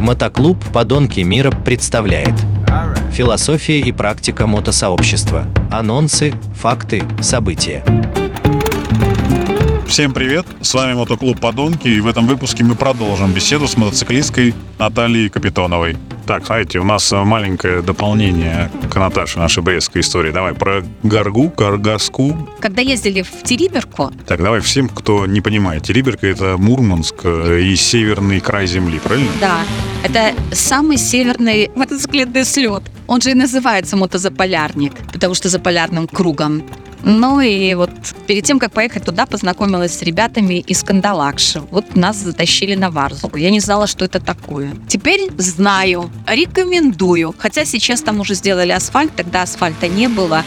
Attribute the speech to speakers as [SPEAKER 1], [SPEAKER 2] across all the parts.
[SPEAKER 1] Мотоклуб «Подонки мира» представляет Философия и практика мотосообщества. Анонсы, факты, события.
[SPEAKER 2] Всем привет, с вами Мотоклуб «Подонки» и в этом выпуске мы продолжим беседу с мотоциклисткой Натальей Капитоновой. Так, знаете, у нас маленькое дополнение к Наташе нашей брестской истории. Давай про Гаргу, Каргаску.
[SPEAKER 3] Когда ездили в Териберку,
[SPEAKER 2] Так, давай всем, кто не понимает. Териберка — это Мурманск э, и северный край земли, правильно?
[SPEAKER 3] да, это самый северный мотоциклетный слет. Он же и называется мотозаполярник, потому что за полярным кругом. Ну и вот перед тем, как поехать туда, познакомилась с ребятами из Кандалакши. Вот нас затащили на Варзугу. Я не знала, что это такое. Теперь знаю, рекомендую. Хотя сейчас там уже сделали асфальт, тогда асфальта не было.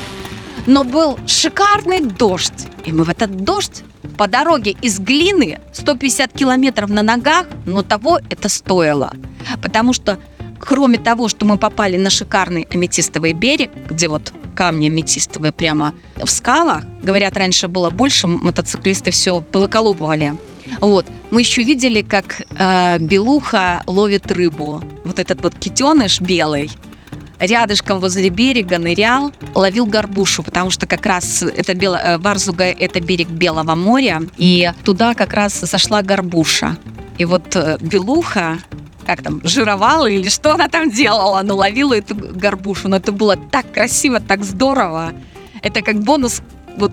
[SPEAKER 3] Но был шикарный дождь. И мы в этот дождь по дороге из глины 150 километров на ногах, но того это стоило. Потому что кроме того, что мы попали на шикарный аметистовый берег, где вот камни аметистовые прямо в скалах, говорят, раньше было больше, мотоциклисты все полоколупывали. Вот. Мы еще видели, как э, белуха ловит рыбу. Вот этот вот китеныш белый, рядышком возле берега нырял, ловил горбушу, потому что как раз это Бело, э, Варзуга – это берег Белого моря, и туда как раз сошла горбуша. И вот э, белуха, как там, жировала или что она там делала, но ловила эту горбушу. Но это было так красиво, так здорово. Это как бонус вот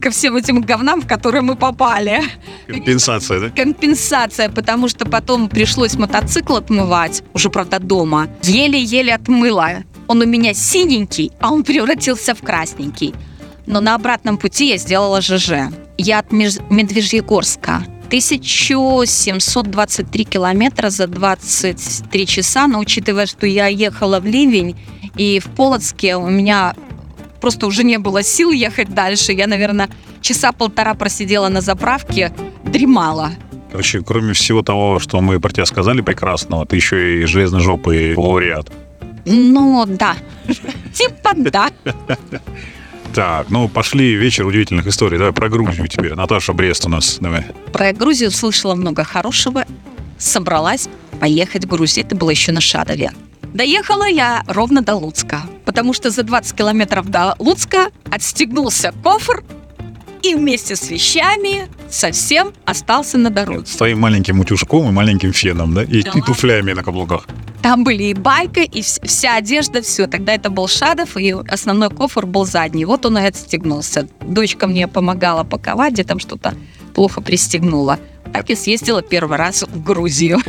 [SPEAKER 3] ко всем этим говнам, в которые мы попали
[SPEAKER 2] Компенсация, да?
[SPEAKER 3] компенсация, потому что потом пришлось мотоцикл отмывать, уже, правда, дома. Еле-еле отмыла. Он у меня синенький, а он превратился в красненький. Но на обратном пути я сделала ЖЖ. Я от Медвежьегорска. 1723 километра за 23 часа, но учитывая, что я ехала в ливень, и в Полоцке у меня просто уже не было сил ехать дальше, я, наверное, часа полтора просидела на заправке, дремала.
[SPEAKER 2] Короче, кроме всего того, что мы про тебя сказали прекрасного, ты еще и железножопый лауреат.
[SPEAKER 3] Ну, да. Типа да.
[SPEAKER 2] Так, ну пошли вечер удивительных историй. Давай про Грузию теперь. Наташа Брест у нас. Давай.
[SPEAKER 3] Про Грузию слышала много хорошего. Собралась поехать в Грузию. Это было еще на Шадове. Доехала я ровно до Луцка, потому что за 20 километров до Луцка отстегнулся кофр и вместе с вещами совсем остался на дороге.
[SPEAKER 2] С твоим маленьким утюжком и маленьким феном, да? И,
[SPEAKER 3] Да.
[SPEAKER 2] и туфлями на каблуках.
[SPEAKER 3] Там были и байка, и вс- вся одежда, все. Тогда это был Шадов, и основной кофр был задний. Вот он и отстегнулся. Дочка мне помогала паковать, где там что-то плохо пристегнула. Так и съездила первый раз в Грузию.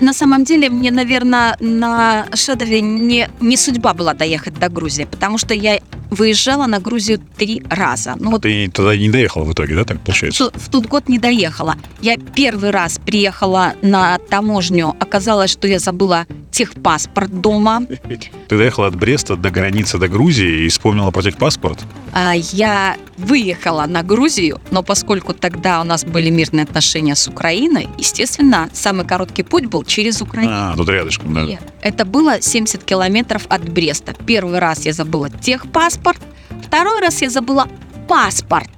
[SPEAKER 3] На самом деле, мне, наверное, на Шадове не, не судьба была доехать до Грузии, потому что я выезжала на Грузию три раза. Ну, вот
[SPEAKER 2] Ты туда не доехал в итоге, да, так получается?
[SPEAKER 3] в в тот год не доехала. Я первый раз приехала на таможню. Оказалось, что я забыла техпаспорт дома.
[SPEAKER 2] Ты доехала от Бреста до границы до Грузии и вспомнила про техпаспорт?
[SPEAKER 3] А, Я выехала на Грузию, но поскольку тогда у нас были мирные отношения с Украиной, естественно, самый короткий путь был через Украину.
[SPEAKER 2] А, тут рядышком, да.
[SPEAKER 3] И Это было 70 километров от Бреста. Первый раз я забыла техпаспорт, второй раз я забыла паспорт,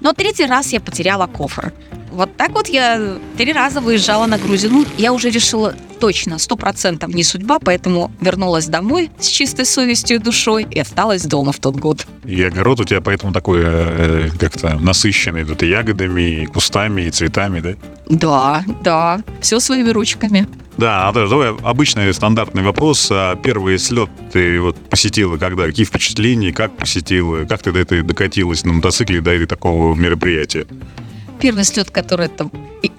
[SPEAKER 3] но третий раз я потеряла кофр. Вот так вот я три раза выезжала на Грузию. Ну, я уже решила точно, сто процентов не судьба, поэтому вернулась домой с чистой совестью и душой и осталась дома в тот год.
[SPEAKER 2] И огород у тебя поэтому такой э, э, как-то насыщенный. Тут и ягодами, и кустами, и цветами, да?
[SPEAKER 3] Да, да, все своими ручками.
[SPEAKER 2] Да, Наташа, давай обычный стандартный вопрос. А первый слет ты вот посетила когда? Какие впечатления, как посетила? Как ты до этой докатилась на мотоцикле до такого мероприятия?
[SPEAKER 3] Первый слет, который это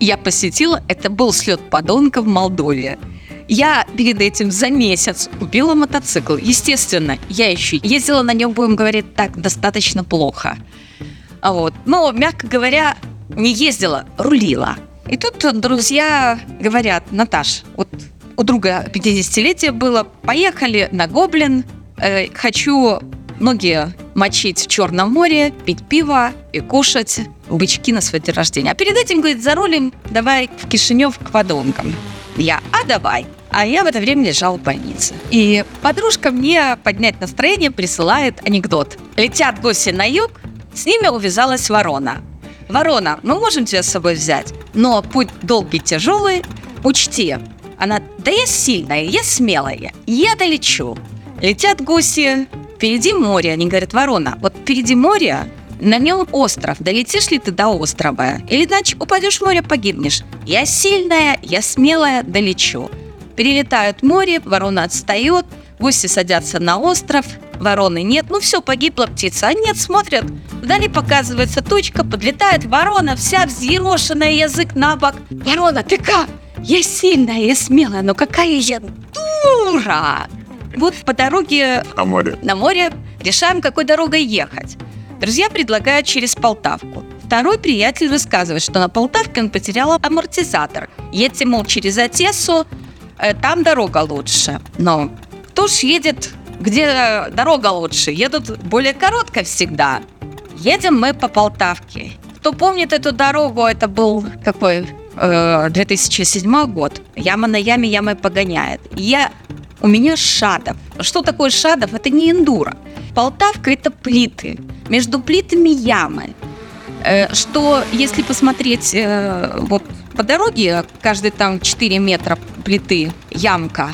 [SPEAKER 3] я посетила, это был слет подонка в Молдове. Я перед этим за месяц купила мотоцикл. Естественно, я еще ездила на нем, будем говорить так, достаточно плохо. А Вот. Но, мягко говоря, не ездила, рулила. И тут друзья говорят, Наташ, вот у друга 50-летие было, поехали на Гоблин, э, хочу ноги мочить в Черном море, пить пиво и кушать бычки на свой день рождения. А перед этим, говорит, за рулем давай в Кишинев к подонкам. Я, а давай. А я в это время лежала в больнице. И подружка мне поднять настроение присылает анекдот. Летят гуси на юг, с ними увязалась ворона. Ворона, мы можем тебя с собой взять, но путь долгий, тяжелый. Учти, она Да я сильная, я смелая, я долечу. Летят гуси, впереди море. Они говорят, ворона, вот впереди море, на нем остров. Долетишь ли ты до острова? Или иначе упадешь в море, погибнешь. Я сильная, я смелая, долечу. Перелетают море, ворона отстает, гуси садятся на остров, вороны нет. Ну все, погибла птица. А нет, смотрят, вдали показывается точка, подлетает ворона, вся взъерошенная, язык на бок. Ворона, ты как? Я сильная, я смелая, но какая я дура! Вот по дороге
[SPEAKER 2] На море.
[SPEAKER 3] на море решаем, какой дорогой ехать. Друзья предлагают через Полтавку. Второй приятель рассказывает, что на Полтавке он потерял амортизатор. Едьте, мол, через Одессу, э, там дорога лучше. Но кто ж едет, где дорога лучше? Едут более коротко всегда. Едем мы по Полтавке. Кто помнит эту дорогу, это был какой? Э, 2007 год. Яма на яме ямой погоняет. Я у меня Шадов. Что такое Шадов? Это не эндуро. Полтавка – это плиты. Между плитами ямы. Э, Что, если посмотреть э, вот по дороге, каждый там 4 метра плиты, ямка,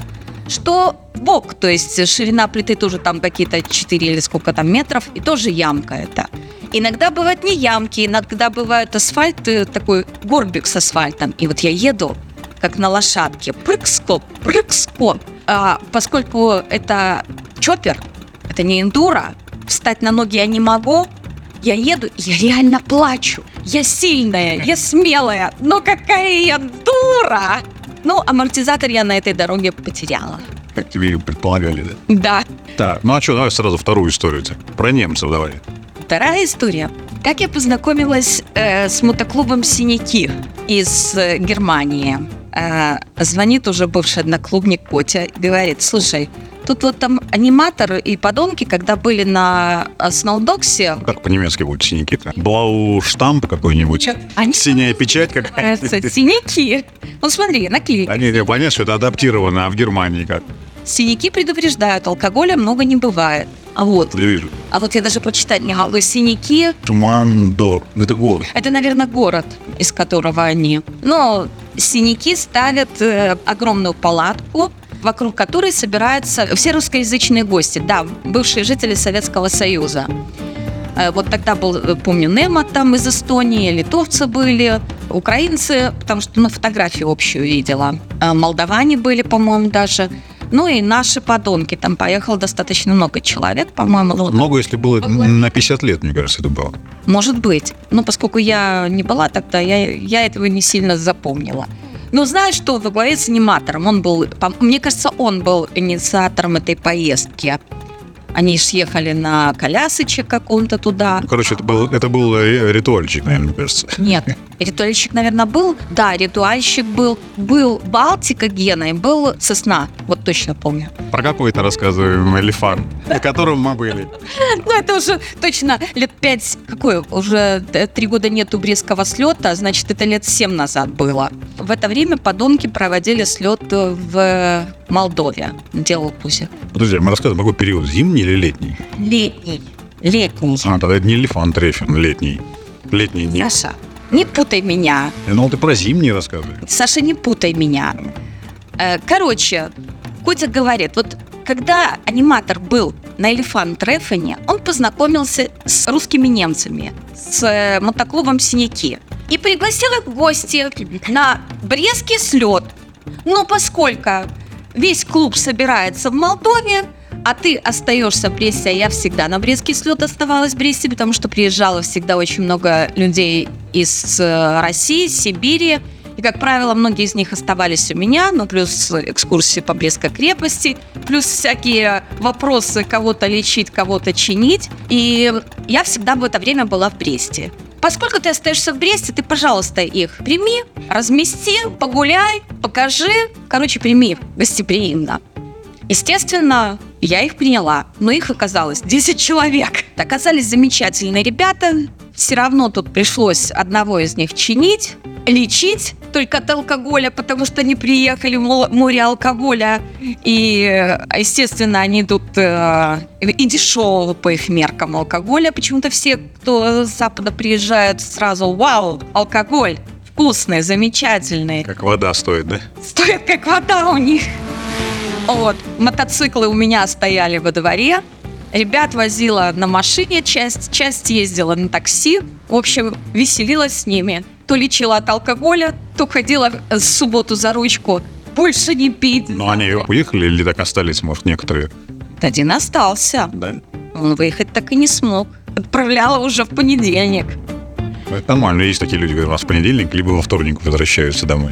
[SPEAKER 3] что бок, то есть ширина плиты тоже там какие-то 4 или сколько там метров, и тоже ямка это. Иногда бывают не ямки, иногда бывает асфальт, э, такой горбик с асфальтом. И вот я еду, как на лошадке, прыг-скоп, прыг-скоп. А поскольку это чоппер, это не эндуро, встать на ноги я не могу, я еду, я реально плачу. Я сильная, я смелая, но какая я дура! Ну, амортизатор я на этой дороге потеряла.
[SPEAKER 2] Как тебе и предполагали, да?
[SPEAKER 3] Да.
[SPEAKER 2] Так, ну а что, давай сразу вторую историю. Про немцев давай.
[SPEAKER 3] Вторая история. Как я познакомилась э, с мотоклубом «Синяки» из э, Германии. Э, звонит уже бывший одноклубник Котя и говорит, слушай, тут вот там аниматоры и подонки, когда были на Сноудоксе,
[SPEAKER 2] Как по-немецки будут синяки-то? Блау-штамп какой-нибудь?
[SPEAKER 3] Они
[SPEAKER 2] Синяя печать какая-то?
[SPEAKER 3] синяки. Ну смотри, наклейка.
[SPEAKER 2] Они, не понятно, что это адаптировано, а в Германии как?
[SPEAKER 3] Синяки предупреждают, алкоголя много не бывает. А вот,
[SPEAKER 2] Я вижу.
[SPEAKER 3] а вот я даже прочитать не могу. Синяки
[SPEAKER 2] Тумандор. Это город.
[SPEAKER 3] Это, наверное, город, из которого они. Но синяки ставят э, огромную палатку, вокруг которой собираются все русскоязычные гости. Да, бывшие жители Советского Союза. Э, Вот тогда был, э, помню, Немо там из Эстонии, литовцы были, украинцы, потому что на фотографию общую видела. Э, Молдаване были, по-моему, даже. Ну и наши подонки. Там поехало достаточно много человек, по-моему. Ну,
[SPEAKER 2] Много, если было на 50 лет, мне кажется, это было.
[SPEAKER 3] может быть. Но поскольку я не была тогда, я, я этого не сильно запомнила. Но знаешь, что во главе с аниматором, он был, по- мне кажется, он был инициатором этой поездки. Они ж ехали на колясочек каком-то туда.
[SPEAKER 2] Ну, короче, это был, это был ритуальчик, наверное, мне кажется.
[SPEAKER 3] Нет, ритуальщик, наверное, был. Да, ритуальщик был. Был Балтика Гена и был Сосна. Вот точно помню.
[SPEAKER 2] Про какой-то рассказываем элефант, на котором мы были.
[SPEAKER 3] Ну, это уже точно лет пять, какой, уже т- три года нету Брестского слета, значит, это лет семь назад было. В это время подонки проводили слет э, в Молдове, делал Пуся.
[SPEAKER 2] Подожди, мы рассказываем, какой период, зимний или летний?
[SPEAKER 3] Летний. Летний.
[SPEAKER 2] А, тогда это не элефант рефин, летний. Летний не.
[SPEAKER 3] Саша, не путай меня.
[SPEAKER 2] Ну, ты про зимний рассказывай.
[SPEAKER 3] Саша, не путай меня. Э, Короче, Котя говорит, вот когда аниматор был на Элефант Рефене, он познакомился с русскими немцами, с э, мотоклубом «Синяки». И пригласил их в гости на Брестский слет. Но поскольку весь клуб собирается в Молдове, а ты остаешься в Бресте, а я всегда на Брестский слет оставалась в Бресте, потому что приезжало всегда очень много людей из э, России, Сибири. И, как правило, многие из них оставались у меня, ну, плюс экскурсии по Брестской крепости, плюс всякие вопросы кого-то лечить, кого-то чинить. И я всегда в это время была в Бресте. Поскольку ты остаешься в Бресте, ты, пожалуйста, их прими, размести, погуляй, покажи. Короче, прими гостеприимно. Естественно, я их приняла, но их оказалось 10 человек. Оказались замечательные ребята. Все равно тут пришлось одного из них чинить, лечить только от алкоголя, потому что они приехали в мо- море алкоголя. И, естественно, они тут э, и дешевого по их меркам алкоголя. Почему-то все, кто с Запада приезжает, сразу «Вау, алкоголь!» вкусные, замечательные.
[SPEAKER 2] Как вода стоит, да?
[SPEAKER 3] Стоят как вода у них. Вот. Мотоциклы у меня стояли во дворе. Ребят возила на машине часть, часть ездила на такси. В общем, веселилась с ними. То лечила от алкоголя, то ходила в субботу за ручку. Больше не пить.
[SPEAKER 2] Но они уехали или так остались, может, некоторые?
[SPEAKER 3] Один остался.
[SPEAKER 2] Да.
[SPEAKER 3] Он выехать так и не смог. Отправляла уже в понедельник.
[SPEAKER 2] Это нормально. Есть такие люди, которые у нас в понедельник, либо во вторник возвращаются домой.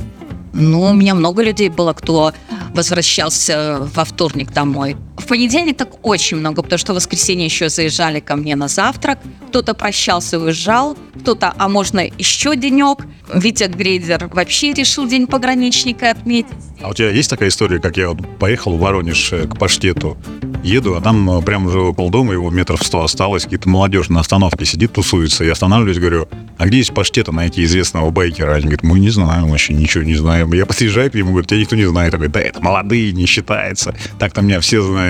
[SPEAKER 3] Ну, у меня много людей было, кто возвращался во вторник домой. В понедельник так очень много, потому что в воскресенье еще заезжали ко мне на завтрак. Кто-то прощался, уезжал, кто-то, а можно еще денек. Витя Грейдер вообще решил день пограничника отметить.
[SPEAKER 2] А у тебя есть такая история, как я вот поехал в Воронеж э, к паштету, еду, а там э, прямо уже около дома, его метров сто осталось, какие-то молодежь на остановке сидит, тусуется. Я останавливаюсь, говорю, а где есть паштета найти известного байкера? Они говорят, мы не знаем вообще, ничего не знаем. Я подъезжаю к нему, говорю, тебя никто не знает. Он говорит, да это молодые, не считается. Так-то меня все знают.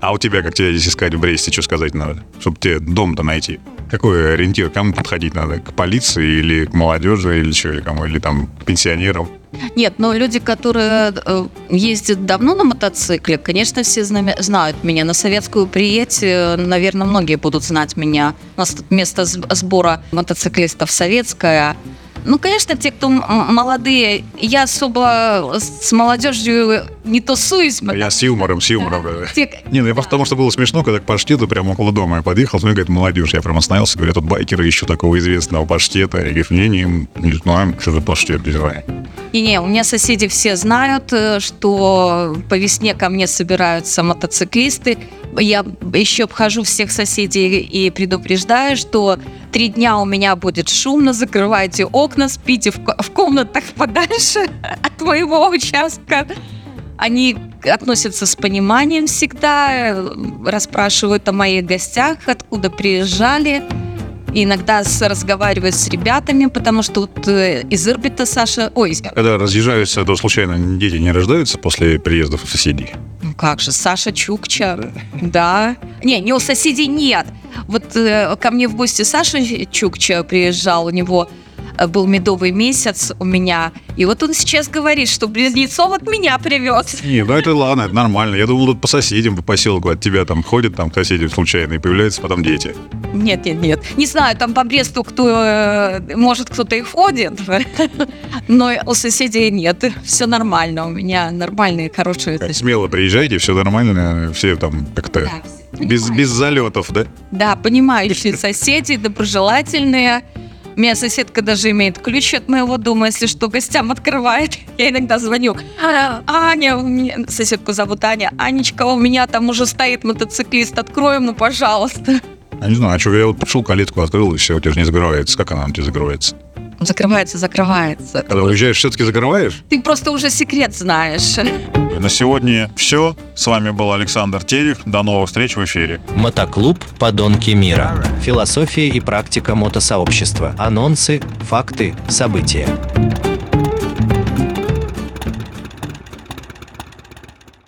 [SPEAKER 2] А у тебя, как тебя здесь искать в Бресте, что сказать надо? Чтобы тебе дом-то найти. Какой ориентир? Кому подходить надо? К полиции или к молодежи, или что, или кому? Или там к пенсионерам?
[SPEAKER 3] Нет, но люди, которые э, ездят давно на мотоцикле, конечно, все зна- знают меня. На советскую приедь, наверное, многие будут знать меня. У нас тут место сбора мотоциклистов советское. Ну, конечно, те, кто молодые, я особо с молодежью не тусуюсь.
[SPEAKER 2] Я с юмором, с юмором.
[SPEAKER 3] Те-
[SPEAKER 2] Не, ну я просто потому что было смешно, когда к паштету прямо около дома я подъехал, смотрю, говорит, молодежь. Я прям остановился, говорю, тут байкеры ищут такого известного паштета. Я говорю, не, не, не знаем, что за паштет, не знаем.
[SPEAKER 3] Не-не, у меня соседи все знают, э, что по весне ко мне собираются мотоциклисты. Я еще обхожу всех соседей и предупреждаю, что три дня у меня будет шумно, закрывайте окна, спите в комнатах подальше от моего участка. Они относятся с пониманием всегда, расспрашивают о моих гостях, откуда приезжали. И иногда разговаривают с ребятами, потому что вот э, из Ирбита Саша... Ой,
[SPEAKER 2] Когда разъезжаются, то случайно дети не рождаются после приездов соседей?
[SPEAKER 3] ну как же, Саша Чукча, да. Не, не у соседей нет. Вот э, ко мне в гости Саша Чукча приезжал, у него был медовый месяц у меня. И вот он сейчас говорит, что близнецов от меня привез.
[SPEAKER 2] Не, ну это ладно, это нормально. Я думал, тут по соседям, по поселку от тебя там ходят там соседи случайно, и появляются потом дети.
[SPEAKER 3] Нет, нет, нет. Не знаю, там по Бресту кто, э, может, кто-то и ходит, но у соседей нет. Все нормально. У меня нормальные, хорошие
[SPEAKER 2] смело приезжайте, все нормально, все там как-то
[SPEAKER 3] Да,
[SPEAKER 2] без, без залетов, да?
[SPEAKER 3] Да, понимающие соседи, доброжелательные. Меня соседка даже имеет ключ от моего дома, если что, гостям открывает. Я иногда звоню. «А, Аня, у меня... соседку зовут Аня. Анечка, у меня там уже стоит мотоциклист, откроем, ну, пожалуйста.
[SPEAKER 2] Я не знаю, а что, я вот пришел, калитку открыл, и все, у тебя же не закрывается. Как она у тебя закрывается?
[SPEAKER 3] Закрывается, закрывается.
[SPEAKER 2] Когда уезжаешь, все-таки закрываешь?
[SPEAKER 3] Ты просто уже секрет знаешь.
[SPEAKER 2] На сегодня все. С вами был Александр Терек. До новых встреч в эфире.
[SPEAKER 1] Мотоклуб «Подонки мира». Философия и практика мотосообщества. Анонсы, факты, события.